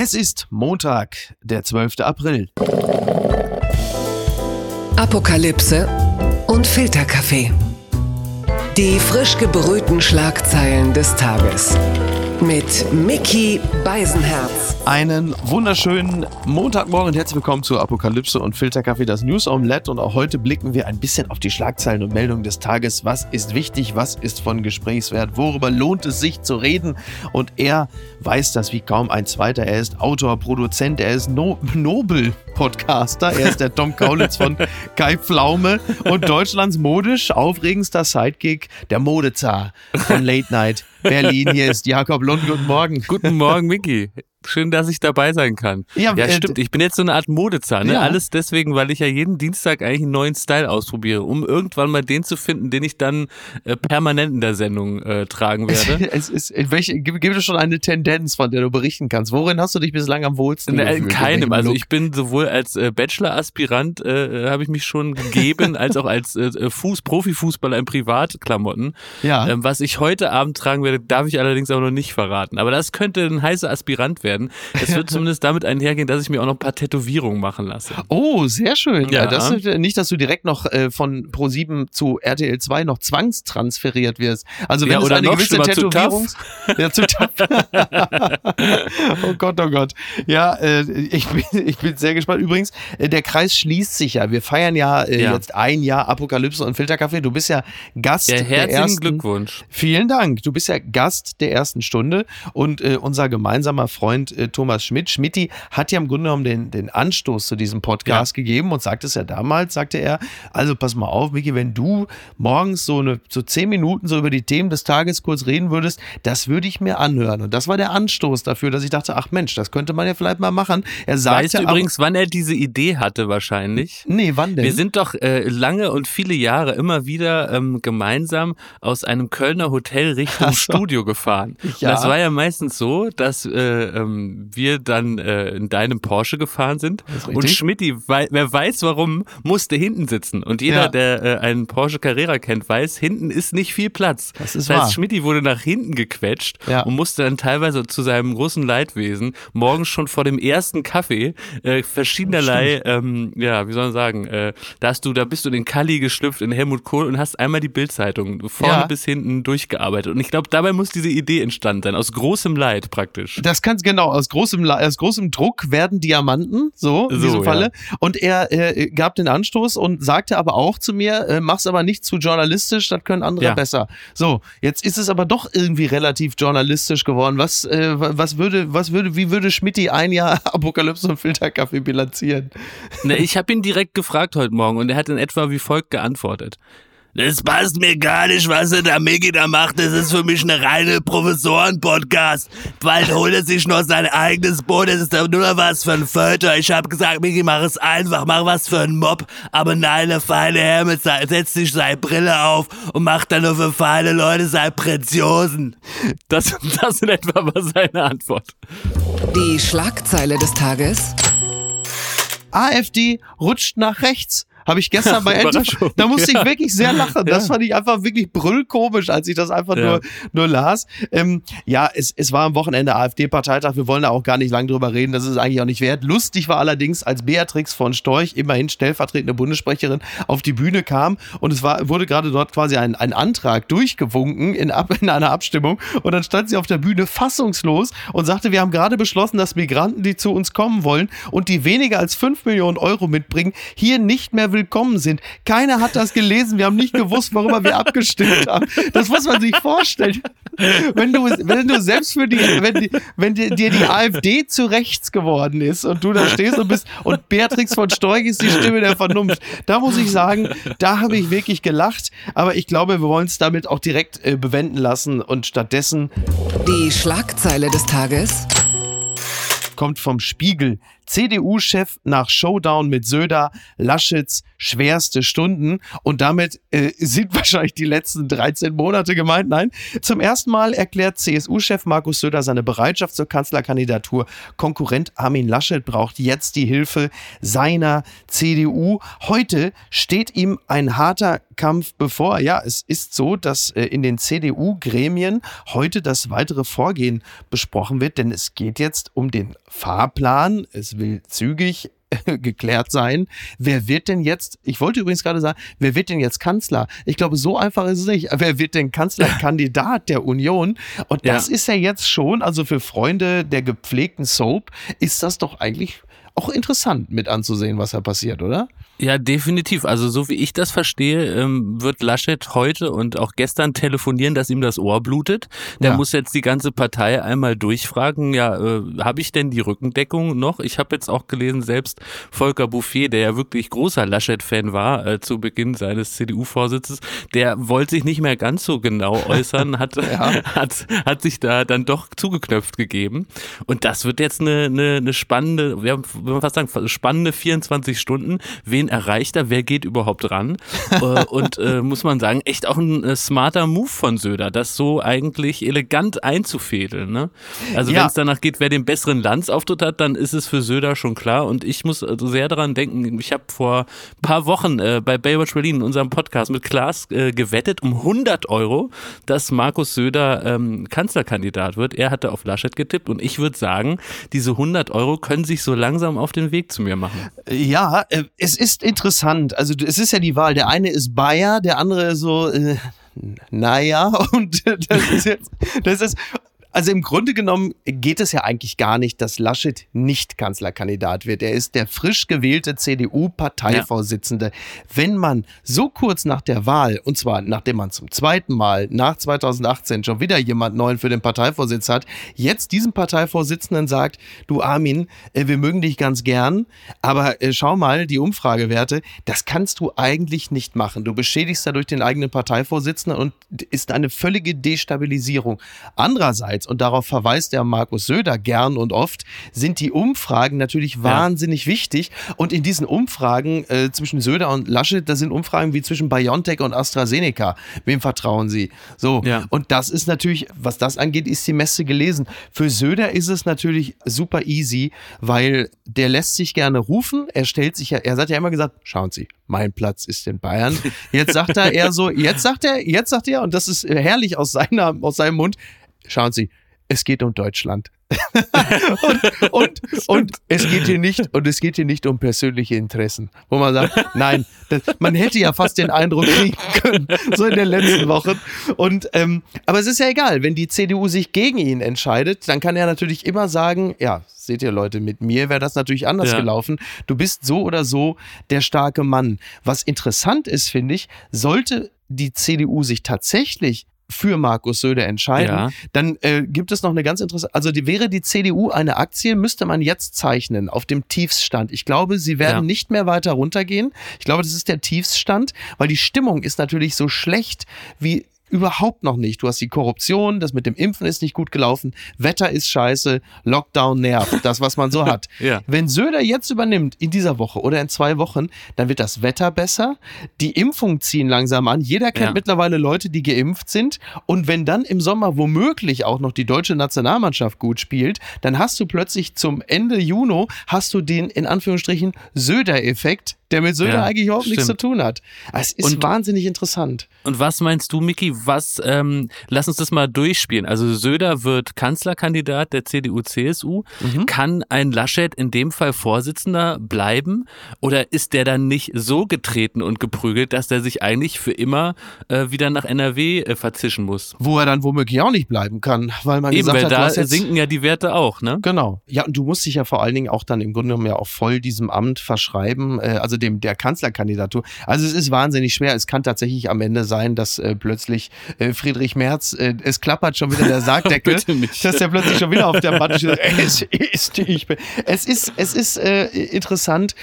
Es ist Montag, der 12. April. Apokalypse und Filterkaffee. Die frisch gebrühten Schlagzeilen des Tages. Mit Mickey Beisenherz. Einen wunderschönen Montagmorgen und herzlich willkommen zu Apokalypse und Filterkaffee, das News Omelette. Und auch heute blicken wir ein bisschen auf die Schlagzeilen und Meldungen des Tages. Was ist wichtig? Was ist von Gesprächswert? Worüber lohnt es sich zu reden? Und er weiß das wie kaum ein zweiter. Er ist Autor, Produzent, er ist no Nobel-Podcaster. Er ist der Tom Kaulitz von Kai Pflaume und Deutschlands modisch aufregendster Sidekick, der Modezar von Late Night Berlin. Hier ist Jakob Lund. Guten Morgen. Guten Morgen, Micky. Schön, dass ich dabei sein kann. Ja, ja äh, stimmt. Ich bin jetzt so eine Art Modezahn. Ne? Ja. Alles deswegen, weil ich ja jeden Dienstag eigentlich einen neuen Style ausprobiere, um irgendwann mal den zu finden, den ich dann äh, permanent in der Sendung äh, tragen werde. Es, ist, welche, gibt es schon eine Tendenz, von der du berichten kannst? Worin hast du dich bislang am wohlsten ne, gefühlt? Keinem. Also ich bin sowohl als äh, Bachelor-Aspirant äh, äh habe ich mich schon gegeben, als auch als äh, Fuß, Profifußballer in Privatklamotten. Ja. Ähm, was ich heute Abend tragen werde, darf ich allerdings auch noch nicht verraten. Aber das könnte ein heißer Aspirant werden werden. Es wird zumindest damit einhergehen, dass ich mir auch noch ein paar Tätowierungen machen lasse. Oh, sehr schön. Ja. Das ist nicht, dass du direkt noch äh, von Pro7 zu RTL 2 noch zwangstransferiert wirst. Also wenn ja, oder es eine gewisse Tätowierung. Ja, zu oh Gott, oh Gott. Ja, äh, ich, bin, ich bin sehr gespannt. Übrigens, äh, der Kreis schließt sich ja. Wir feiern ja, äh, ja. jetzt ein Jahr Apokalypse und Filterkaffee. Du bist ja Gast ja, der ersten. Glückwunsch. Vielen Dank. Du bist ja Gast der ersten Stunde und äh, unser gemeinsamer Freund und äh, Thomas Schmidt. Schmidti hat ja im Grunde genommen den, den Anstoß zu diesem Podcast ja. gegeben und sagte es ja damals, sagte er, also pass mal auf, Miki, wenn du morgens so eine so zehn Minuten so über die Themen des Tages kurz reden würdest, das würde ich mir anhören. Und das war der Anstoß dafür, dass ich dachte, ach Mensch, das könnte man ja vielleicht mal machen. Er sagte weißt du übrigens, wann er diese Idee hatte wahrscheinlich? Nee, wann denn? Wir sind doch äh, lange und viele Jahre immer wieder ähm, gemeinsam aus einem Kölner Hotel Richtung so. Studio gefahren. Ja. das war ja meistens so, dass äh, ähm, wir dann äh, in deinem Porsche gefahren sind und Schmidti, wer weiß warum, musste hinten sitzen. Und jeder, ja. der äh, einen Porsche Carrera kennt, weiß, hinten ist nicht viel Platz. Das ist das heißt, Schmidti wurde nach hinten gequetscht ja. und musste dann teilweise zu seinem großen Leidwesen morgens schon vor dem ersten Kaffee äh, verschiedenerlei, ähm, ja, wie soll man sagen, äh, da hast du, da bist du in den Kalli geschlüpft in Helmut Kohl und hast einmal die Bildzeitung vorne ja. bis hinten durchgearbeitet. Und ich glaube, dabei muss diese Idee entstanden sein, aus großem Leid praktisch. Das kannst genau genau, aus großem, aus großem Druck werden Diamanten, so in so, diesem Falle. Ja. Und er äh, gab den Anstoß und sagte aber auch zu mir, äh, mach's aber nicht zu journalistisch, das können andere ja. besser. So, jetzt ist es aber doch irgendwie relativ journalistisch geworden. Was, äh, was würde, was würde, wie würde Schmidti ein Jahr Apokalypse und Filterkaffee bilanzieren? Ne, ich habe ihn direkt gefragt heute Morgen und er hat in etwa wie folgt geantwortet. Das passt mir gar nicht, was er da Mickey da macht. Das ist für mich eine reine Professoren-Podcast. Bald holt er sich noch sein eigenes Boot. Das ist doch nur was für ein Föter. Ich hab gesagt, Mickey, mach es einfach. Mach was für einen Mob. Aber nein, der feine Herr mit sein, setzt sich seine Brille auf und macht dann nur für feine Leute seine Preziosen. Das, das in etwa war seine Antwort. Die Schlagzeile des Tages. AfD rutscht nach rechts. Habe ich gestern bei NTV, da musste ich wirklich sehr lachen. Das fand ich einfach wirklich brüllkomisch, als ich das einfach ja. nur, nur las. Ähm, ja, es, es war am Wochenende AfD-Parteitag. Wir wollen da auch gar nicht lang drüber reden. Das ist eigentlich auch nicht wert. Lustig war allerdings, als Beatrix von Storch, immerhin stellvertretende Bundessprecherin, auf die Bühne kam und es war, wurde gerade dort quasi ein, ein Antrag durchgewunken in, in einer Abstimmung und dann stand sie auf der Bühne fassungslos und sagte, wir haben gerade beschlossen, dass Migranten, die zu uns kommen wollen und die weniger als fünf Millionen Euro mitbringen, hier nicht mehr willkommen sind. Keiner hat das gelesen. Wir haben nicht gewusst, worüber wir abgestimmt haben. Das muss man sich vorstellen. Wenn du, wenn du selbst für die, wenn, die, wenn dir die AfD zu rechts geworden ist und du da stehst und bist und Beatrix von Storch ist die Stimme der Vernunft, da muss ich sagen, da habe ich wirklich gelacht. Aber ich glaube, wir wollen es damit auch direkt äh, bewenden lassen und stattdessen die Schlagzeile des Tages kommt vom Spiegel. CDU-Chef nach Showdown mit Söder, Laschets schwerste Stunden und damit äh, sind wahrscheinlich die letzten 13 Monate gemeint. Nein, zum ersten Mal erklärt CSU-Chef Markus Söder seine Bereitschaft zur Kanzlerkandidatur. Konkurrent Armin Laschet braucht jetzt die Hilfe seiner CDU. Heute steht ihm ein harter Kampf bevor. Ja, es ist so, dass äh, in den CDU-Gremien heute das weitere Vorgehen besprochen wird, denn es geht jetzt um den Fahrplan. Es will zügig geklärt sein. Wer wird denn jetzt, ich wollte übrigens gerade sagen, wer wird denn jetzt Kanzler? Ich glaube, so einfach ist es nicht. Wer wird denn Kanzlerkandidat der Union? Und das ja. ist ja jetzt schon, also für Freunde der gepflegten Soap, ist das doch eigentlich auch interessant mit anzusehen, was da passiert, oder? Ja, definitiv. Also so wie ich das verstehe, ähm, wird Laschet heute und auch gestern telefonieren, dass ihm das Ohr blutet. Der ja. muss jetzt die ganze Partei einmal durchfragen, ja, äh, habe ich denn die Rückendeckung noch? Ich habe jetzt auch gelesen, selbst Volker Bouffier, der ja wirklich großer Laschet-Fan war äh, zu Beginn seines CDU-Vorsitzes, der wollte sich nicht mehr ganz so genau äußern, hat, ja. hat, hat sich da dann doch zugeknöpft gegeben. Und das wird jetzt eine, eine, eine spannende, wir haben fast sagen, spannende 24 Stunden. Wen erreicht er, wer geht überhaupt ran? Äh, und äh, muss man sagen, echt auch ein äh, smarter Move von Söder, das so eigentlich elegant einzufädeln. Ne? Also ja. wenn es danach geht, wer den besseren Landsauftritt hat, dann ist es für Söder schon klar. Und ich muss also sehr daran denken, ich habe vor ein paar Wochen äh, bei Baywatch Berlin in unserem Podcast mit Klaas äh, gewettet um 100 Euro, dass Markus Söder ähm, Kanzlerkandidat wird. Er hatte auf Laschet getippt und ich würde sagen, diese 100 Euro können sich so langsam auf den Weg zu mir machen. Ja, es ist ist interessant. Also es ist ja die Wahl. Der eine ist Bayer, der andere so, äh, naja, und das ist jetzt, das ist, also im Grunde genommen geht es ja eigentlich gar nicht, dass Laschet nicht Kanzlerkandidat wird. Er ist der frisch gewählte CDU-Parteivorsitzende. Ja. Wenn man so kurz nach der Wahl, und zwar nachdem man zum zweiten Mal nach 2018 schon wieder jemand neuen für den Parteivorsitz hat, jetzt diesem Parteivorsitzenden sagt, du Armin, äh, wir mögen dich ganz gern, aber äh, schau mal, die Umfragewerte, das kannst du eigentlich nicht machen. Du beschädigst dadurch den eigenen Parteivorsitzenden und ist eine völlige Destabilisierung. Andererseits Andererseits, und darauf verweist der Markus Söder gern und oft, sind die Umfragen natürlich wahnsinnig ja. wichtig. Und in diesen Umfragen äh, zwischen Söder und Laschet, da sind Umfragen wie zwischen BioNTech und AstraZeneca. Wem vertrauen Sie? So. Ja. Und das ist natürlich, was das angeht, ist die Messe gelesen. Für Söder ist es natürlich super easy, weil der lässt sich gerne rufen. Er stellt sich ja, er hat ja immer gesagt, schauen Sie, mein Platz ist in Bayern. Jetzt sagt er eher so, jetzt sagt er, jetzt sagt er, und das ist herrlich aus seiner, aus seinem Mund, schauen Sie, es geht um Deutschland. und, und, und, es geht hier nicht, und es geht hier nicht um persönliche Interessen, wo man sagt, nein, das, man hätte ja fast den Eindruck kriegen können, so in den letzten Wochen. Und, ähm, aber es ist ja egal, wenn die CDU sich gegen ihn entscheidet, dann kann er natürlich immer sagen, ja, seht ihr Leute, mit mir wäre das natürlich anders ja. gelaufen. Du bist so oder so der starke Mann. Was interessant ist, finde ich, sollte die CDU sich tatsächlich für Markus Söder entscheiden, ja. dann äh, gibt es noch eine ganz interessante, also die, wäre die CDU eine Aktie, müsste man jetzt zeichnen auf dem Tiefsstand. Ich glaube, sie werden ja. nicht mehr weiter runtergehen. Ich glaube, das ist der Tiefsstand, weil die Stimmung ist natürlich so schlecht wie Überhaupt noch nicht. Du hast die Korruption, das mit dem Impfen ist nicht gut gelaufen, Wetter ist scheiße, Lockdown nervt, das, was man so hat. ja. Wenn Söder jetzt übernimmt in dieser Woche oder in zwei Wochen, dann wird das Wetter besser, die Impfungen ziehen langsam an, jeder kennt ja. mittlerweile Leute, die geimpft sind und wenn dann im Sommer womöglich auch noch die deutsche Nationalmannschaft gut spielt, dann hast du plötzlich zum Ende Juni hast du den in Anführungsstrichen Söder-Effekt, der mit Söder ja, eigentlich überhaupt stimmt. nichts zu tun hat. Es ist und, wahnsinnig interessant. Und was meinst du, Miki? Was, ähm, lass uns das mal durchspielen. Also Söder wird Kanzlerkandidat der CDU-CSU. Mhm. Kann ein Laschet in dem Fall Vorsitzender bleiben? Oder ist der dann nicht so getreten und geprügelt, dass der sich eigentlich für immer äh, wieder nach NRW äh, verzischen muss? Wo er dann womöglich auch nicht bleiben kann, weil man Eben, gesagt weil hat, da sinken ja die Werte auch, ne? Genau. Ja, und du musst dich ja vor allen Dingen auch dann im Grunde genommen ja auch voll diesem Amt verschreiben. Äh, also dem der Kanzlerkandidatur. Also es ist wahnsinnig schwer. Es kann tatsächlich am Ende sein, dass äh, plötzlich äh, Friedrich Merz, äh, es klappert schon wieder der Sargdeckel, dass der plötzlich schon wieder auf der Matte steht. Es ist, ich bin. Es ist, es ist äh, interessant,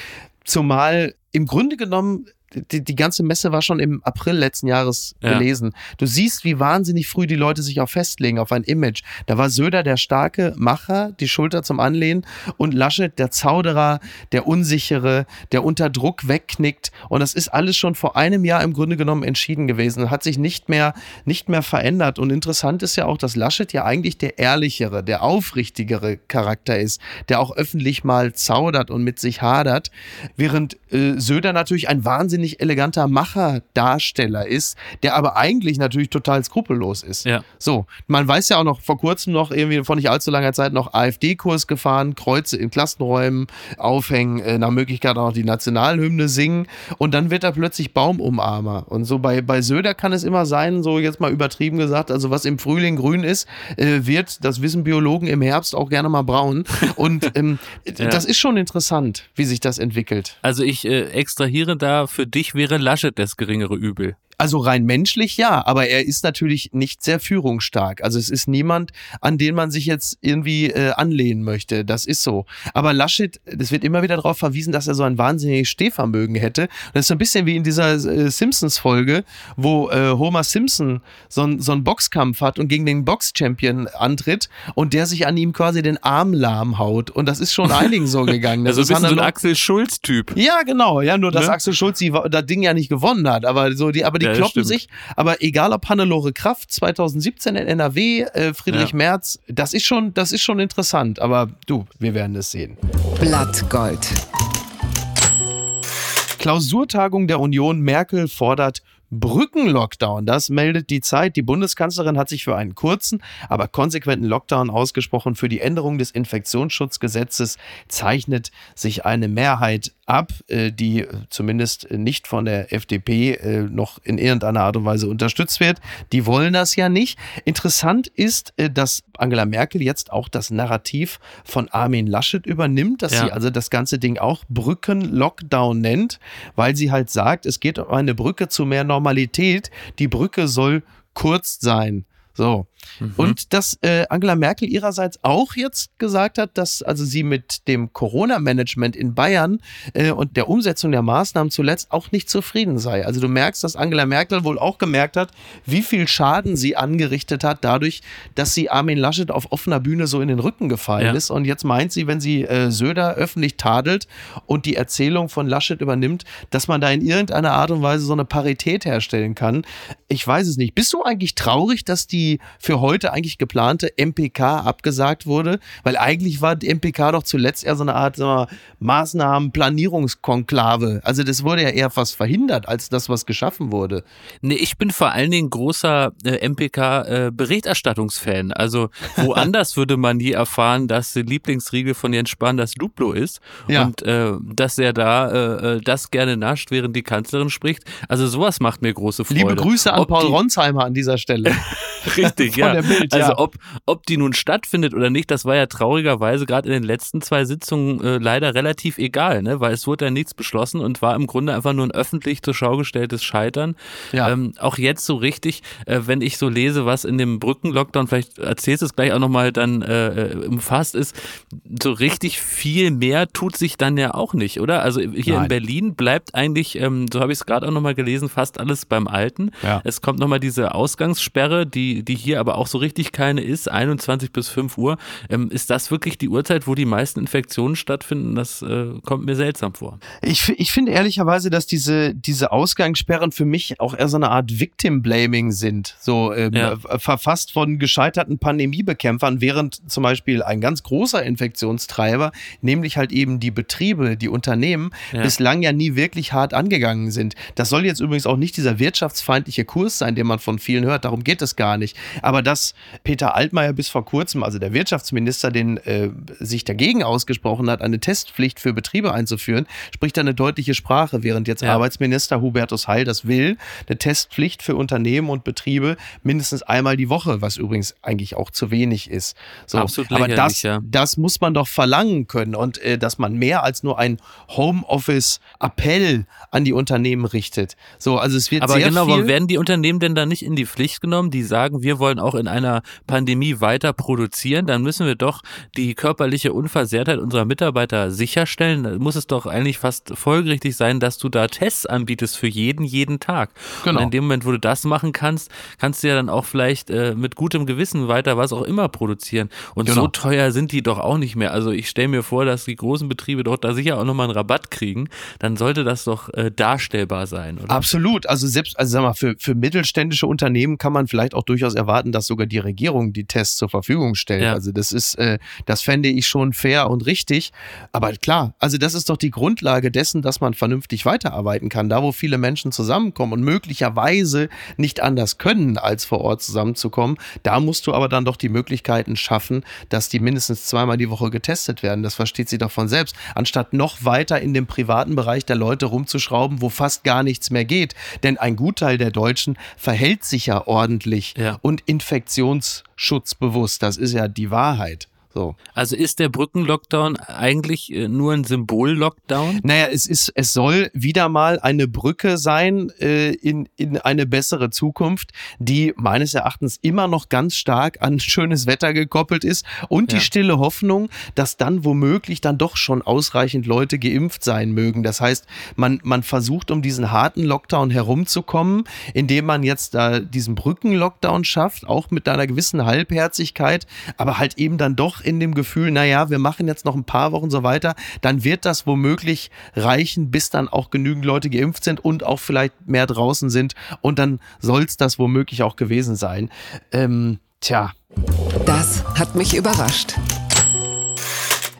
zumal im Grunde genommen die, die ganze Messe war schon im April letzten Jahres ja. gelesen. Du siehst, wie wahnsinnig früh die Leute sich auch festlegen auf ein Image. Da war Söder der starke Macher, die Schulter zum Anlehnen und Laschet der Zauderer, der Unsichere, der unter Druck wegknickt. Und das ist alles schon vor einem Jahr im Grunde genommen entschieden gewesen, hat sich nicht mehr, nicht mehr verändert. Und interessant ist ja auch, dass Laschet ja eigentlich der ehrlichere, der aufrichtigere Charakter ist, der auch öffentlich mal zaudert und mit sich hadert, während äh, Söder natürlich ein wahnsinnig eleganter Macher-Darsteller ist, der aber eigentlich natürlich total skrupellos ist. Ja. So, man weiß ja auch noch vor kurzem noch irgendwie vor nicht allzu langer Zeit noch AfD-Kurs gefahren, Kreuze in Klassenräumen aufhängen, äh, nach Möglichkeit auch die Nationalhymne singen und dann wird er plötzlich Baumumarmer. Und so bei, bei Söder kann es immer sein, so jetzt mal übertrieben gesagt, also was im Frühling grün ist, äh, wird, das wissen Biologen im Herbst auch gerne mal braun. Und ähm, ja. das ist schon interessant, wie sich das entwickelt. Also ich äh, extrahiere da, für dich wäre Laschet das geringere Übel. Also rein menschlich ja, aber er ist natürlich nicht sehr führungsstark. Also es ist niemand, an den man sich jetzt irgendwie äh, anlehnen möchte. Das ist so. Aber Laschet, es wird immer wieder darauf verwiesen, dass er so ein wahnsinniges Stehvermögen hätte. das ist so ein bisschen wie in dieser äh, Simpsons-Folge, wo äh, Homer Simpson so, so einen Boxkampf hat und gegen den Box-Champion antritt und der sich an ihm quasi den Arm lahm haut. Und das ist schon einigen so gegangen. Das also ein bisschen so ein Axel Schulz-Typ. Ja, genau. Ja, nur dass ne? Axel Schulz die, das Ding ja nicht gewonnen hat. Aber so die, aber die die ja, kloppen sich. Aber egal ob Hannelore Kraft 2017 in NRW, äh, Friedrich ja. Merz, das ist schon, das ist schon interessant. Aber du, wir werden es sehen. Blattgold. Klausurtagung der Union Merkel fordert Brückenlockdown. Das meldet die Zeit. Die Bundeskanzlerin hat sich für einen kurzen, aber konsequenten Lockdown ausgesprochen. Für die Änderung des Infektionsschutzgesetzes zeichnet sich eine Mehrheit ab, äh, die zumindest nicht von der FDP äh, noch in irgendeiner Art und Weise unterstützt wird. Die wollen das ja nicht. Interessant ist, äh, dass Angela Merkel jetzt auch das Narrativ von Armin Laschet übernimmt, dass ja. sie also das ganze Ding auch Brückenlockdown nennt, weil sie halt sagt, es geht um eine Brücke zu mehr Normalität. Die Brücke soll kurz sein. So. Mhm. Und dass äh, Angela Merkel ihrerseits auch jetzt gesagt hat, dass also sie mit dem Corona-Management in Bayern äh, und der Umsetzung der Maßnahmen zuletzt auch nicht zufrieden sei. Also du merkst, dass Angela Merkel wohl auch gemerkt hat, wie viel Schaden sie angerichtet hat, dadurch, dass sie Armin Laschet auf offener Bühne so in den Rücken gefallen ja. ist. Und jetzt meint sie, wenn sie äh, Söder öffentlich tadelt und die Erzählung von Laschet übernimmt, dass man da in irgendeiner Art und Weise so eine Parität herstellen kann. Ich weiß es nicht. Bist du eigentlich traurig, dass die für heute eigentlich geplante MPK abgesagt wurde, weil eigentlich war die MPK doch zuletzt eher so eine Art sagen wir, Maßnahmen, Planierungskonklave. Also das wurde ja eher fast verhindert, als das, was geschaffen wurde. Nee, ich bin vor allen Dingen großer äh, MPK-Berichterstattungsfan. Äh, also woanders würde man nie erfahren, dass die Lieblingsriegel von Jens Spahn das Duplo ist ja. und äh, dass er da äh, äh, das gerne nascht, während die Kanzlerin spricht. Also sowas macht mir große Freude. Liebe Grüße an Ob Paul Ronsheimer an dieser Stelle. Richtig, ja. Bild, also ja. ob, ob die nun stattfindet oder nicht, das war ja traurigerweise gerade in den letzten zwei Sitzungen äh, leider relativ egal, ne? weil es wurde ja nichts beschlossen und war im Grunde einfach nur ein öffentlich zur Schau gestelltes Scheitern. Ja. Ähm, auch jetzt so richtig, äh, wenn ich so lese, was in dem Brückenlockdown, vielleicht erzählst du es gleich auch nochmal, dann äh, äh, umfasst ist, so richtig viel mehr tut sich dann ja auch nicht, oder? Also hier Nein. in Berlin bleibt eigentlich, ähm, so habe ich es gerade auch nochmal gelesen, fast alles beim Alten. Ja. Es kommt nochmal diese Ausgangssperre, die, die hier aber auch so richtig keine ist, 21 bis 5 Uhr. Ähm, ist das wirklich die Uhrzeit, wo die meisten Infektionen stattfinden? Das äh, kommt mir seltsam vor. Ich, ich finde ehrlicherweise, dass diese, diese Ausgangssperren für mich auch eher so eine Art Victim-Blaming sind. So ähm, ja. verfasst von gescheiterten Pandemiebekämpfern, während zum Beispiel ein ganz großer Infektionstreiber, nämlich halt eben die Betriebe, die Unternehmen, ja. bislang ja nie wirklich hart angegangen sind. Das soll jetzt übrigens auch nicht dieser wirtschaftsfeindliche Kurs sein, den man von vielen hört. Darum geht es gar nicht. Aber dass Peter Altmaier bis vor kurzem, also der Wirtschaftsminister, den äh, sich dagegen ausgesprochen hat, eine Testpflicht für Betriebe einzuführen, spricht da eine deutliche Sprache, während jetzt ja. Arbeitsminister Hubertus Heil das will, eine Testpflicht für Unternehmen und Betriebe mindestens einmal die Woche, was übrigens eigentlich auch zu wenig ist. So, Absolut aber das, ja. das muss man doch verlangen können und äh, dass man mehr als nur ein Homeoffice-Appell an die Unternehmen richtet. So, also es wird aber sehr genau, viel. Aber werden die Unternehmen denn da nicht in die Pflicht genommen, die sagen sagen, wir wollen auch in einer Pandemie weiter produzieren, dann müssen wir doch die körperliche Unversehrtheit unserer Mitarbeiter sicherstellen. Da muss es doch eigentlich fast folgerichtig sein, dass du da Tests anbietest für jeden, jeden Tag. Genau. Und in dem Moment, wo du das machen kannst, kannst du ja dann auch vielleicht äh, mit gutem Gewissen weiter was auch immer produzieren. Und genau. so teuer sind die doch auch nicht mehr. Also ich stelle mir vor, dass die großen Betriebe dort da sicher auch nochmal einen Rabatt kriegen. Dann sollte das doch äh, darstellbar sein, oder? Absolut. Also selbst, also sag mal, für, für mittelständische Unternehmen kann man vielleicht auch durchaus erwarten, dass sogar die Regierung die Tests zur Verfügung stellt. Ja. Also das ist, äh, das fände ich schon fair und richtig. Aber klar, also das ist doch die Grundlage dessen, dass man vernünftig weiterarbeiten kann. Da, wo viele Menschen zusammenkommen und möglicherweise nicht anders können, als vor Ort zusammenzukommen, da musst du aber dann doch die Möglichkeiten schaffen, dass die mindestens zweimal die Woche getestet werden. Das versteht sie doch von selbst. Anstatt noch weiter in dem privaten Bereich der Leute rumzuschrauben, wo fast gar nichts mehr geht. Denn ein Gutteil der Deutschen verhält sich ja ordentlich ja. Und infektionsschutzbewusst. Das ist ja die Wahrheit. So. Also ist der Brückenlockdown eigentlich äh, nur ein Symbol-Lockdown? Naja, es ist, es soll wieder mal eine Brücke sein äh, in, in eine bessere Zukunft, die meines Erachtens immer noch ganz stark an schönes Wetter gekoppelt ist und ja. die stille Hoffnung, dass dann womöglich dann doch schon ausreichend Leute geimpft sein mögen. Das heißt, man, man versucht, um diesen harten Lockdown herumzukommen, indem man jetzt da diesen Brückenlockdown schafft, auch mit einer gewissen Halbherzigkeit, aber halt eben dann doch in dem Gefühl, naja, wir machen jetzt noch ein paar Wochen so weiter, dann wird das womöglich reichen, bis dann auch genügend Leute geimpft sind und auch vielleicht mehr draußen sind. Und dann soll es das womöglich auch gewesen sein. Ähm, tja. Das hat mich überrascht.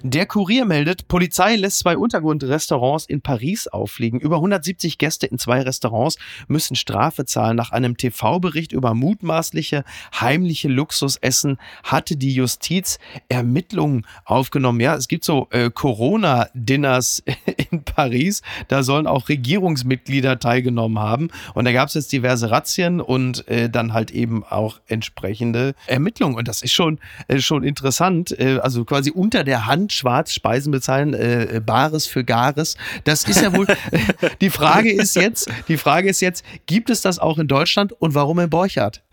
Der Kurier meldet, Polizei lässt zwei Untergrundrestaurants in Paris auffliegen. Über 170 Gäste in zwei Restaurants müssen Strafe zahlen. Nach einem TV-Bericht über mutmaßliche heimliche Luxusessen hatte die Justiz Ermittlungen aufgenommen. Ja, es gibt so äh, Corona-Dinners in Paris. Da sollen auch Regierungsmitglieder teilgenommen haben. Und da gab es jetzt diverse Razzien und äh, dann halt eben auch entsprechende Ermittlungen. Und das ist schon, äh, schon interessant. Äh, also quasi unter der Hand schwarz Speisen bezahlen, äh, Bares für Gares. Das ist ja wohl, die Frage ist jetzt, die Frage ist jetzt, gibt es das auch in Deutschland und warum in Borchardt?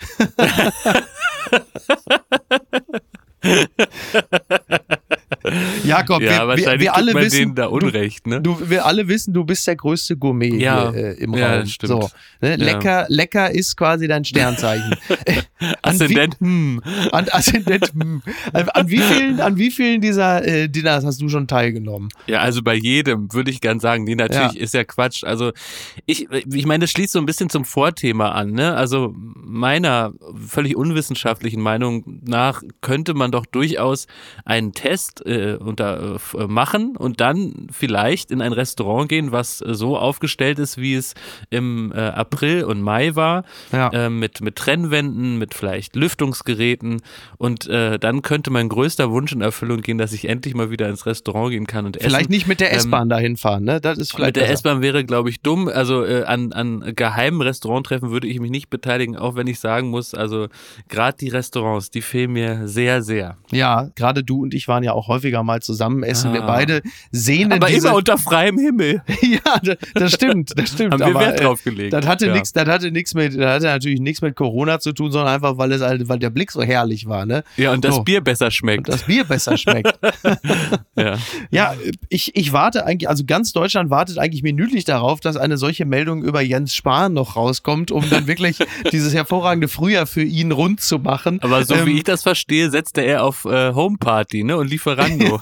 Jakob, ja, wir, wir, wir alle wissen, da Unrecht, ne? Du, wir alle wissen, du bist der größte Gourmet ja, hier, äh, im ja, Raum. Stimmt. So, ne? Lecker, lecker ist quasi dein Sternzeichen. Aszendent, hm. An, Aszendent, hm. An, an, wie vielen, an wie vielen dieser äh, Dinners hast du schon teilgenommen? Ja, also bei jedem würde ich gern sagen. Nee, natürlich ist ja Quatsch. Also ich, ich meine, das schließt so ein bisschen zum Vorthema an, ne? Also meiner völlig unwissenschaftlichen Meinung nach könnte man doch durchaus einen Test äh, unter, äh, machen und dann vielleicht in ein Restaurant gehen, was so aufgestellt ist, wie es im äh, April und Mai war, ja. äh, mit, mit Trennwänden, mit vielleicht Lüftungsgeräten und äh, dann könnte mein größter Wunsch in Erfüllung gehen, dass ich endlich mal wieder ins Restaurant gehen kann und essen. Vielleicht nicht mit der ähm, S-Bahn ähm, dahin fahren, ne? Das ist vielleicht mit der S-Bahn wäre, glaube ich, dumm. Also äh, an, an geheimen Restauranttreffen würde ich mich nicht beteiligen, auch wenn ich sagen muss, also gerade die Restaurants, die fehlen mir sehr, sehr. Ja, gerade du und ich waren ja auch häufiger mal zusammen essen. Ah. Wir beide sehnen Aber diese... immer unter freiem Himmel. ja, das stimmt, das stimmt. Haben wir Wert äh, drauf gelegt. Das hatte ja. nichts, das hatte nichts mit, das hatte natürlich nichts mit Corona zu tun, sondern einfach, weil es halt, weil der Blick so herrlich war, ne? Ja, und das so. Bier besser schmeckt. Und das Bier besser schmeckt. ja. ja, ich, ich warte eigentlich, also ganz Deutschland wartet eigentlich minütlich darauf, dass eine solche Meldung über Jens Spahn noch rauskommt, um dann wirklich dieses hervorragende Frühjahr für ihn rund zu machen. Aber so ähm, wie ich das verstehe, setzte er auf äh, Homeparty, ne? Und Lieferando.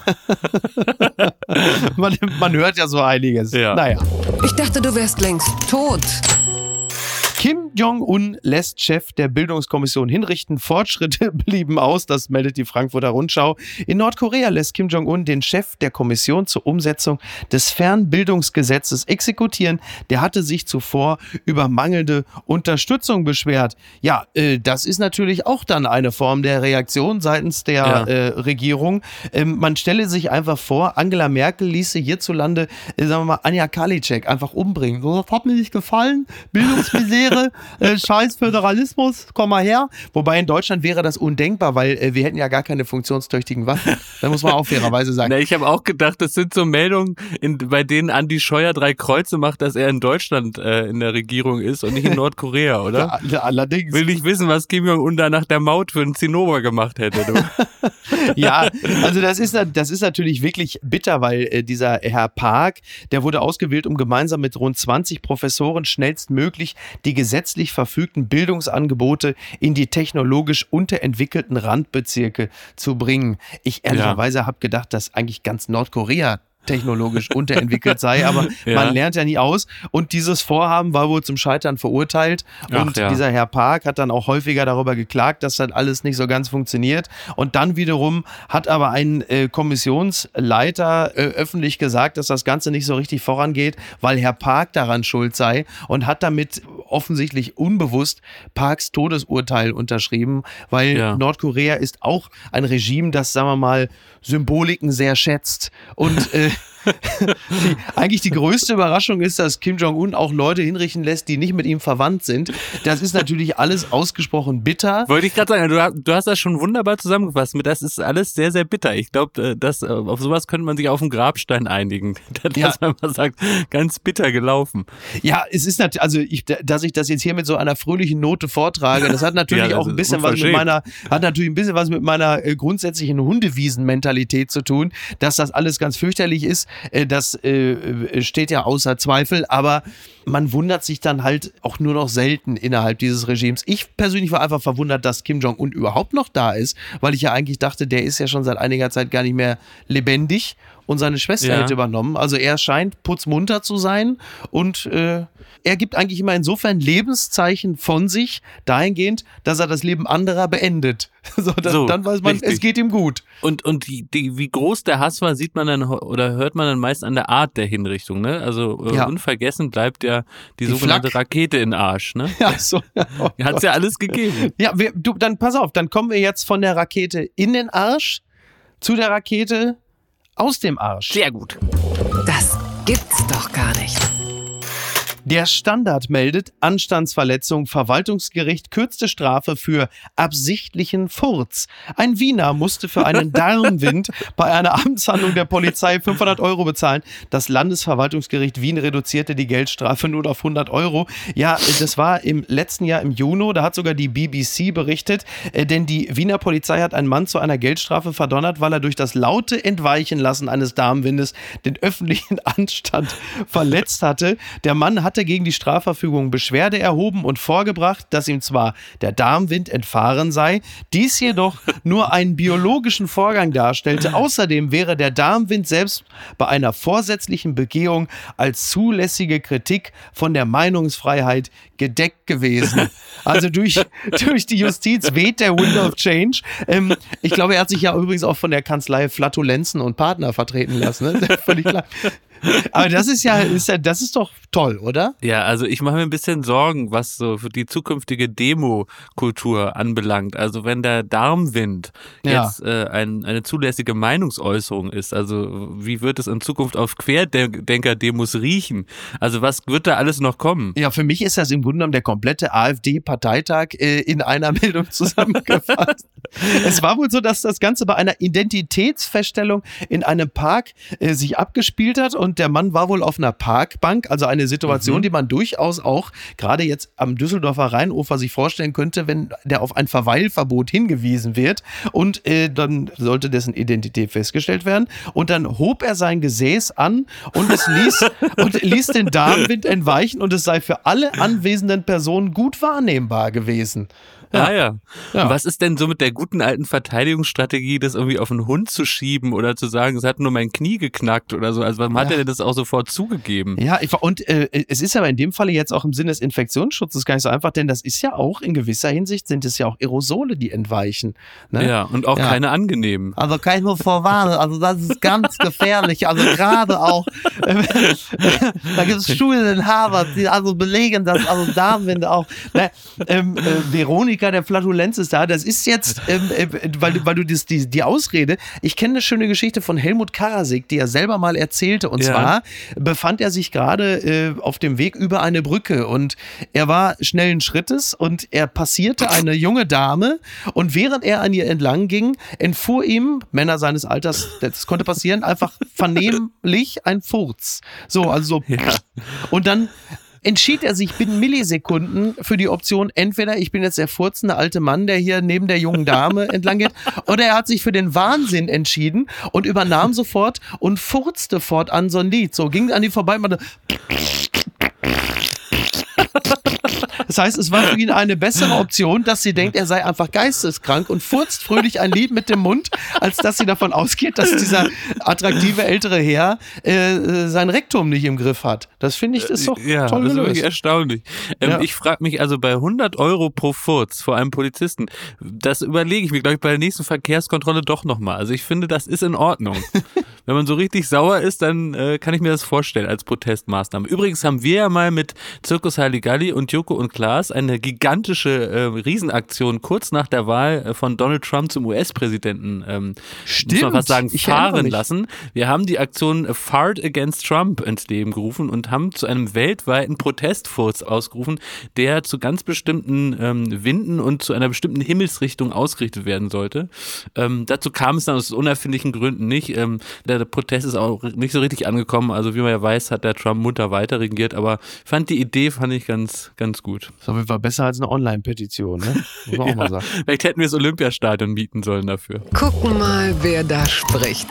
man, man hört ja so einiges. Ja. Naja. Ich dachte, du wärst längst tot. Kim Jong-un lässt Chef der Bildungskommission hinrichten. Fortschritte blieben aus, das meldet die Frankfurter Rundschau. In Nordkorea lässt Kim Jong-un den Chef der Kommission zur Umsetzung des Fernbildungsgesetzes exekutieren. Der hatte sich zuvor über mangelnde Unterstützung beschwert. Ja, äh, das ist natürlich auch dann eine Form der Reaktion seitens der ja. äh, Regierung. Ähm, man stelle sich einfach vor, Angela Merkel ließe hierzulande, äh, sagen wir mal, Anja Karliczek einfach umbringen. So, das hat mir nicht gefallen. Bildungsmisere wäre, äh, scheiß Föderalismus, komm mal her. Wobei in Deutschland wäre das undenkbar, weil äh, wir hätten ja gar keine funktionstüchtigen Waffen. Da muss man auch fairerweise sagen. Na, ich habe auch gedacht, das sind so Meldungen, in, bei denen Andi Scheuer drei Kreuze macht, dass er in Deutschland äh, in der Regierung ist und nicht in Nordkorea, oder? Allerdings. Will nicht wissen, was Kim Jong-un da nach der Maut für einen Zinnober gemacht hätte. Ja, also das ist, das ist natürlich wirklich bitter, weil äh, dieser Herr Park, der wurde ausgewählt, um gemeinsam mit rund 20 Professoren schnellstmöglich die gesetzlich verfügten Bildungsangebote in die technologisch unterentwickelten Randbezirke zu bringen. Ich ehrlicherweise ja. habe gedacht, dass eigentlich ganz Nordkorea technologisch unterentwickelt sei, aber ja. man lernt ja nie aus. Und dieses Vorhaben war wohl zum Scheitern verurteilt. Ach, und ja. dieser Herr Park hat dann auch häufiger darüber geklagt, dass das alles nicht so ganz funktioniert. Und dann wiederum hat aber ein äh, Kommissionsleiter äh, öffentlich gesagt, dass das Ganze nicht so richtig vorangeht, weil Herr Park daran schuld sei und hat damit offensichtlich unbewusst Parks Todesurteil unterschrieben, weil ja. Nordkorea ist auch ein Regime, das, sagen wir mal, Symboliken sehr schätzt und äh, die, eigentlich die größte Überraschung ist, dass Kim Jong-un auch Leute hinrichten lässt, die nicht mit ihm verwandt sind. Das ist natürlich alles ausgesprochen bitter. Wollte ich gerade sagen, du, du, hast das schon wunderbar zusammengefasst. Das ist alles sehr, sehr bitter. Ich glaube, äh, äh, auf sowas könnte man sich auf dem Grabstein einigen. Dass ja. man mal sagt, ganz bitter gelaufen. Ja, es ist natürlich, also ich, dass ich das jetzt hier mit so einer fröhlichen Note vortrage, das hat natürlich ja, das auch ein bisschen was mit meiner, hat natürlich ein bisschen was mit meiner äh, grundsätzlichen Hundewiesen-Mentalität zu tun, dass das alles ganz fürchterlich ist. Äh, das äh, äh, steht ja außer Zweifel, aber man wundert sich dann halt auch nur noch selten innerhalb dieses Regimes. Ich persönlich war einfach verwundert, dass Kim Jong-un überhaupt noch da ist, weil ich ja eigentlich dachte, der ist ja schon seit einiger Zeit gar nicht mehr lebendig und seine Schwester ja. hätte übernommen. Also er scheint putzmunter zu sein und äh, er gibt eigentlich immer insofern Lebenszeichen von sich, dahingehend, dass er das Leben anderer beendet. So, dann, so, dann weiß man, richtig. es geht ihm gut. Und, und die, die, wie groß der Hass war, sieht man dann oder hört man dann meist an der Art der Hinrichtung. Ne? Also äh, ja. unvergessen bleibt ja die, die sogenannte Flak. Rakete in Arsch. Ne? Ja, so. Oh Hat es ja alles gegeben. Ja, wir, du, dann pass auf, dann kommen wir jetzt von der Rakete in den Arsch zu der Rakete aus dem Arsch. Sehr gut. Das gibt's doch gar nicht. Der Standard meldet Anstandsverletzung. Verwaltungsgericht kürzte Strafe für absichtlichen Furz. Ein Wiener musste für einen Darmwind bei einer Amtshandlung der Polizei 500 Euro bezahlen. Das Landesverwaltungsgericht Wien reduzierte die Geldstrafe nur auf 100 Euro. Ja, das war im letzten Jahr im Juni. Da hat sogar die BBC berichtet, äh, denn die Wiener Polizei hat einen Mann zu einer Geldstrafe verdonnert, weil er durch das laute Entweichen lassen eines Darmwindes den öffentlichen Anstand verletzt hatte. Der Mann hat hatte gegen die Strafverfügung Beschwerde erhoben und vorgebracht, dass ihm zwar der Darmwind entfahren sei, dies jedoch nur einen biologischen Vorgang darstellte. Außerdem wäre der Darmwind selbst bei einer vorsätzlichen Begehung als zulässige Kritik von der Meinungsfreiheit gedeckt gewesen. Also durch, durch die Justiz weht der Wind of Change. Ähm, ich glaube, er hat sich ja übrigens auch von der Kanzlei Flatulenzen und Partner vertreten lassen. Ne? Völlig klar. Aber das ist ja, ist ja, das ist doch toll, oder? Ja, also ich mache mir ein bisschen Sorgen, was so für die zukünftige Demo-Kultur anbelangt. Also wenn der Darmwind ja. jetzt äh, ein, eine zulässige Meinungsäußerung ist, also wie wird es in Zukunft auf Querdenker-Demos riechen? Also was wird da alles noch kommen? Ja, für mich ist das im Grunde genommen der komplette AfD-Parteitag äh, in einer Meldung zusammengefasst. es war wohl so, dass das Ganze bei einer Identitätsfeststellung in einem Park äh, sich abgespielt hat und der Mann war wohl auf einer Parkbank, also eine Situation, mhm. die man durchaus auch gerade jetzt am Düsseldorfer Rheinufer sich vorstellen könnte, wenn der auf ein Verweilverbot hingewiesen wird und äh, dann sollte dessen Identität festgestellt werden und dann hob er sein Gesäß an und es ließ und ließ den Darmwind entweichen und es sei für alle anwesenden Personen gut wahrnehmbar gewesen. Ja. Ah ja. ja. was ist denn so mit der guten alten Verteidigungsstrategie, das irgendwie auf einen Hund zu schieben oder zu sagen, es hat nur mein Knie geknackt oder so? Also warum ja. hat er denn das auch sofort zugegeben? Ja, und äh, es ist aber in dem Falle jetzt auch im Sinne des Infektionsschutzes gar nicht so einfach, denn das ist ja auch in gewisser Hinsicht sind es ja auch Aerosole, die entweichen. Ne? Ja, und auch ja. keine angenehmen. Also kann ich nur vorwarnen, also das ist ganz gefährlich. Also gerade auch, äh, da gibt es Studien in Harvard, die also belegen, dass also Darmwinde auch, ne, ähm, äh, Veronika Politiker der Flatulenz ist da. Das ist jetzt, ähm, äh, weil, weil du das, die, die Ausrede, ich kenne eine schöne Geschichte von Helmut Karasik, die er selber mal erzählte. Und ja. zwar befand er sich gerade äh, auf dem Weg über eine Brücke und er war schnellen Schrittes und er passierte eine junge Dame und während er an ihr entlang ging, entfuhr ihm, Männer seines Alters, das konnte passieren, einfach vernehmlich ein Furz. So, also so. Ja. Und dann entschied er sich binnen Millisekunden für die Option, entweder ich bin jetzt der furzende alte Mann, der hier neben der jungen Dame entlang geht, oder er hat sich für den Wahnsinn entschieden und übernahm sofort und furzte fortan so ein Lied. So ging an die vorbei und machte das heißt, es war für ihn eine bessere Option, dass sie denkt, er sei einfach geisteskrank und furzt fröhlich ein Lied mit dem Mund, als dass sie davon ausgeht, dass dieser attraktive ältere Herr äh, äh sein Rektum nicht im Griff hat. Das finde ich, ist doch ja, toll das ist wirklich erstaunlich. Ähm, ja. Ich frage mich also bei 100 Euro pro Furz vor einem Polizisten, das überlege ich mir, glaube ich, bei der nächsten Verkehrskontrolle doch nochmal. Also ich finde, das ist in Ordnung. Wenn man so richtig sauer ist, dann äh, kann ich mir das vorstellen als Protestmaßnahme. Übrigens haben wir ja mal mit Zirkus Halligalli und Joko und Klaas eine gigantische äh, Riesenaktion kurz nach der Wahl äh, von Donald Trump zum US-Präsidenten, ähm, muss man fast sagen, fahren lassen. Wir haben die Aktion Fart Against Trump ins Leben gerufen und haben zu einem weltweiten Protestfurz ausgerufen, der zu ganz bestimmten ähm, Winden und zu einer bestimmten Himmelsrichtung ausgerichtet werden sollte. Ähm, dazu kam es dann aus unerfindlichen Gründen nicht. Ähm, der, Protest ist auch nicht so richtig angekommen. Also wie man ja weiß, hat der Trump munter weiter regiert, aber fand die Idee fand ich ganz, ganz gut. Das ist auf jeden Fall besser als eine Online-Petition, ne? Muss man auch mal sagen. Vielleicht hätten wir das Olympiastadion mieten sollen dafür. Gucken mal, wer da spricht.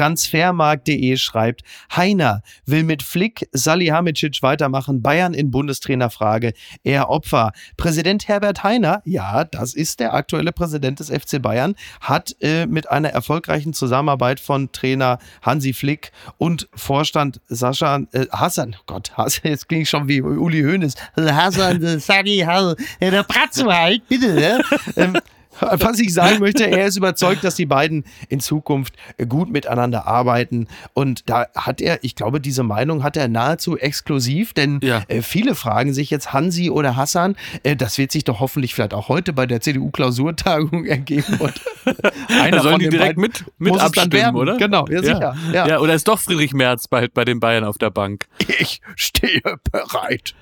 Transfermarkt.de schreibt, Heiner will mit Flick Salihamidzic weitermachen, Bayern in Bundestrainerfrage, er Opfer. Präsident Herbert Heiner, ja, das ist der aktuelle Präsident des FC Bayern, hat äh, mit einer erfolgreichen Zusammenarbeit von Trainer Hansi Flick und Vorstand Sascha äh, Hassan, oh Gott, Hassan, jetzt klinge ich schon wie Uli Hoeneß, Hassan, äh, Sadi, der Bratzo halt, bitte, ne? ähm, was ich sagen möchte, er ist überzeugt, dass die beiden in Zukunft gut miteinander arbeiten. Und da hat er, ich glaube, diese Meinung hat er nahezu exklusiv, denn ja. äh, viele fragen sich jetzt Hansi oder Hassan. Äh, das wird sich doch hoffentlich vielleicht auch heute bei der CDU-Klausurtagung ergeben. Und einer sollen die direkt mit, mit abstimmen, oder? Genau, ja, sicher. Ja. ja. oder ist doch Friedrich Merz bald bei den Bayern auf der Bank? Ich stehe bereit.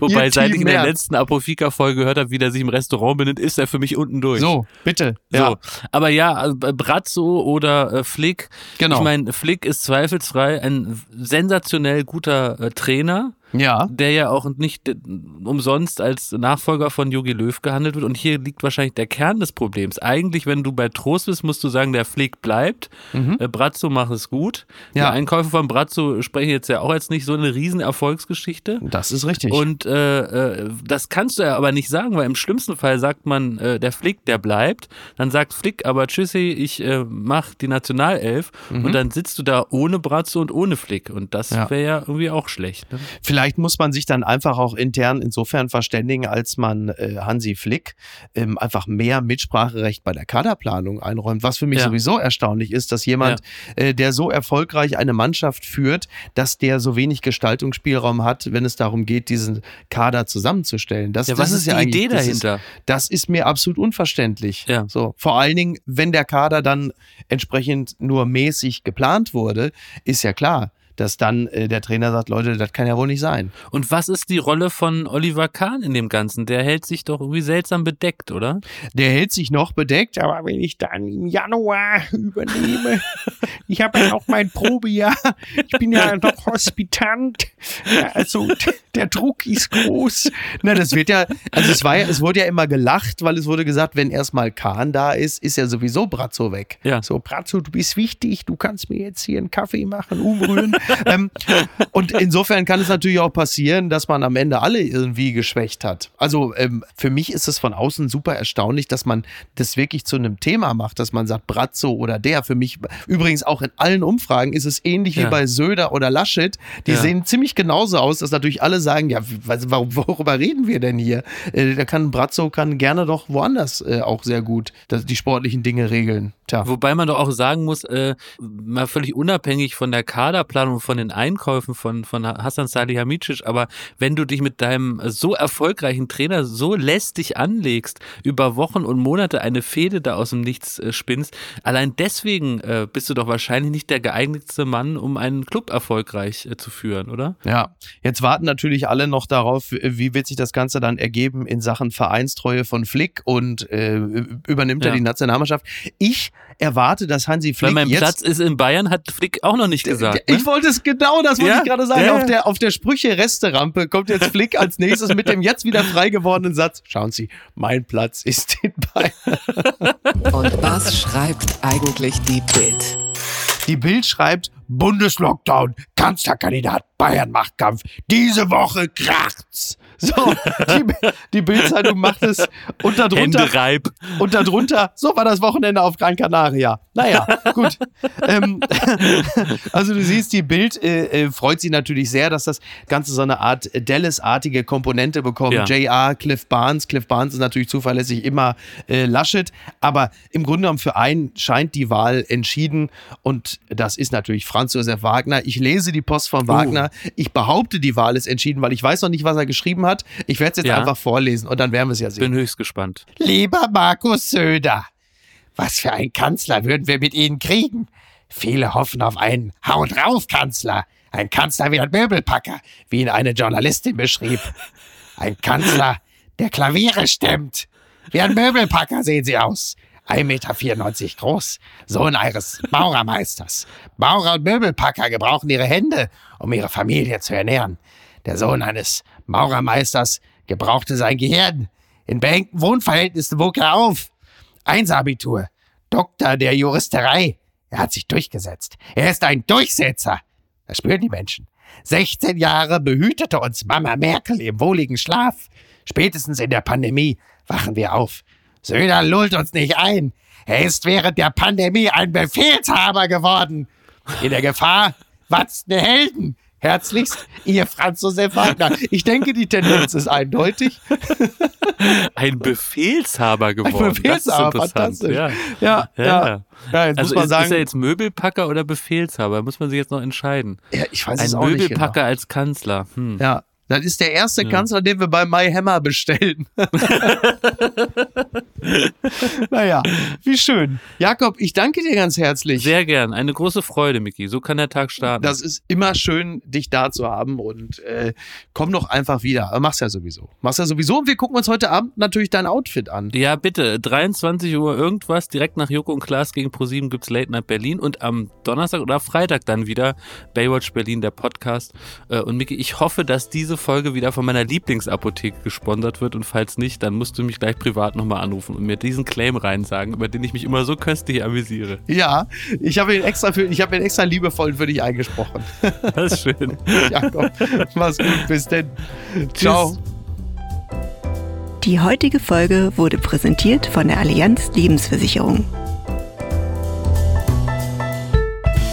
Wobei, seit ich in der letzten Apofika-Folge gehört habe, wie der sich im Restaurant benimmt, ist er für mich unten durch. So, bitte. Ja. So. Aber ja, also Brazzo oder äh, Flick. Genau. Ich meine, Flick ist zweifelsfrei ein sensationell guter äh, Trainer. Ja. Der ja auch nicht umsonst als Nachfolger von Jogi Löw gehandelt wird. Und hier liegt wahrscheinlich der Kern des Problems. Eigentlich, wenn du bei Trost bist, musst du sagen, der Flick bleibt. Mhm. Äh, Brazzo macht es gut. Ja. Die Einkäufe von Brazzo sprechen jetzt ja auch jetzt nicht so eine riesen Erfolgsgeschichte. Das ist richtig. Und äh, äh, das kannst du ja aber nicht sagen, weil im schlimmsten Fall sagt man, äh, der Flick, der bleibt. Dann sagt Flick, aber tschüssi, ich äh, mach die Nationalelf. Mhm. Und dann sitzt du da ohne Brazzo und ohne Flick. Und das ja. wäre ja irgendwie auch schlecht. Ne? Vielleicht vielleicht muss man sich dann einfach auch intern insofern verständigen, als man äh, Hansi Flick ähm, einfach mehr Mitspracherecht bei der Kaderplanung einräumt. Was für mich ja. sowieso erstaunlich ist, dass jemand, ja. äh, der so erfolgreich eine Mannschaft führt, dass der so wenig Gestaltungsspielraum hat, wenn es darum geht, diesen Kader zusammenzustellen. Das, ja, was das ist, ja die Idee dahinter? Das ist, das ist, mir absolut unverständlich. Ja. So, vor allen Dingen, wenn der Kader dann entsprechend nur mäßig geplant wurde, ist ja klar dass dann äh, der Trainer sagt, Leute, das kann ja wohl nicht sein. Und was ist die Rolle von Oliver Kahn in dem Ganzen? Der hält sich doch irgendwie seltsam bedeckt, oder? Der hält sich noch bedeckt, aber wenn ich dann im Januar übernehme, ich habe ja auch mein Probejahr, ich bin ja noch Hospitant, also der Druck ist groß. Na, das wird ja, also es war ja, es wurde ja immer gelacht, weil es wurde gesagt, wenn erstmal Kahn da ist, ist ja sowieso Brazzo weg. Ja. So, Brazzo, du bist wichtig, du kannst mir jetzt hier einen Kaffee machen, umrühren ähm, und insofern kann es natürlich auch passieren, dass man am Ende alle irgendwie geschwächt hat. Also ähm, für mich ist es von außen super erstaunlich, dass man das wirklich zu einem Thema macht, dass man sagt, Bratzo oder der. Für mich übrigens auch in allen Umfragen ist es ähnlich ja. wie bei Söder oder Laschet. Die ja. sehen ziemlich genauso aus, dass natürlich alle sagen, ja, warum, worüber reden wir denn hier? Äh, da kann Bratzo kann gerne doch woanders äh, auch sehr gut die sportlichen Dinge regeln. Tja. Wobei man doch auch sagen muss, äh, mal völlig unabhängig von der Kaderplanung, von den Einkäufen von, von Hassan Salihamidzic, aber wenn du dich mit deinem so erfolgreichen Trainer so lästig anlegst, über Wochen und Monate eine Fehde da aus dem Nichts äh, spinnst, allein deswegen äh, bist du doch wahrscheinlich nicht der geeignetste Mann, um einen Club erfolgreich äh, zu führen, oder? Ja, jetzt warten natürlich alle noch darauf, wie wird sich das Ganze dann ergeben in Sachen Vereinstreue von Flick und äh, übernimmt ja. er die Nationalmannschaft. Ich erwarte, dass Hansi Flick. Weil mein jetzt, Platz ist in Bayern, hat Flick auch noch nicht gesagt. Ne? Ich wollte es genau, das wollte ja? ich gerade sagen. Ja. Auf der, auf der Sprüche-Resterampe kommt jetzt Flick als nächstes mit dem jetzt wieder frei gewordenen Satz. Schauen Sie, mein Platz ist in Bayern. Und was schreibt eigentlich die Bild? Die Bild schreibt Bundeslockdown, Kanzlerkandidat, Bayern-Machtkampf. Diese Woche kracht's. So, die, die Bildzeitung macht es und darunter. Händereib. Und darunter, so war das Wochenende auf Gran Canaria. Naja, gut. ähm, also du siehst, die Bild äh, äh, freut sich natürlich sehr, dass das Ganze so eine Art Dallas-artige Komponente bekommt. Ja. JR, Cliff Barnes. Cliff Barnes ist natürlich zuverlässig immer äh, Laschet. Aber im Grunde genommen für einen scheint die Wahl entschieden. Und das ist natürlich Franz Josef Wagner. Ich lese die Post von Wagner. Uh. Ich behaupte, die Wahl ist entschieden, weil ich weiß noch nicht, was er geschrieben hat hat. Ich werde es jetzt ja. einfach vorlesen und dann werden wir es ja sehen. Bin höchst gespannt. Lieber Markus Söder, was für einen Kanzler würden wir mit Ihnen kriegen? Viele hoffen auf einen Hau drauf Kanzler. Ein Kanzler wie ein Möbelpacker, wie ihn eine Journalistin beschrieb. Ein Kanzler, der Klaviere stemmt. Wie ein Möbelpacker sehen sie aus. 1,94 Meter groß, Sohn eines Maurermeisters. Maurer und Möbelpacker gebrauchen ihre Hände, um ihre Familie zu ernähren. Der Sohn eines Maurermeisters gebrauchte sein Gehirn. In beengten Wohnverhältnissen wog er auf. Einsabitur, Doktor der Juristerei. Er hat sich durchgesetzt. Er ist ein Durchsetzer. Das spüren die Menschen. 16 Jahre behütete uns Mama Merkel im wohligen Schlaf. Spätestens in der Pandemie wachen wir auf. Söder lullt uns nicht ein. Er ist während der Pandemie ein Befehlshaber geworden. In der Gefahr wachsende Helden, Herzlichst, Ihr Franz Josef Wagner. Ich denke, die Tendenz ist eindeutig. Ein Befehlshaber geworden. Ein Befehlshaber, fantastisch. Ja, ja. ja. ja. ja jetzt also muss man ist, sagen, ist er jetzt Möbelpacker oder Befehlshaber? Muss man sich jetzt noch entscheiden. Ja, ich weiß Ein es auch nicht. Möbelpacker genau. als Kanzler. Hm. Ja, das ist der erste ja. Kanzler, den wir bei My Hammer bestellen. naja, wie schön. Jakob, ich danke dir ganz herzlich. Sehr gern. Eine große Freude, Miki. So kann der Tag starten. Das ist immer schön, dich da zu haben und äh, komm doch einfach wieder. Mach's ja sowieso. Mach's ja sowieso. Und wir gucken uns heute Abend natürlich dein Outfit an. Ja, bitte. 23 Uhr irgendwas. Direkt nach Joko und Klaas gegen ProSieben gibt's Late Night Berlin und am Donnerstag oder Freitag dann wieder Baywatch Berlin, der Podcast. Äh, und Miki, ich hoffe, dass diese Folge wieder von meiner Lieblingsapotheke gesponsert wird und falls nicht, dann musst du mich gleich privat nochmal anrufen und mir diesen Claim reinsagen, über den ich mich immer so köstlich amüsiere. Ja, ich habe ihn extra für, ich habe ihn extra liebevoll für dich eingesprochen. Das ist schön. Jakob, mach's gut, bis denn. Ciao. Die heutige Folge wurde präsentiert von der Allianz Lebensversicherung.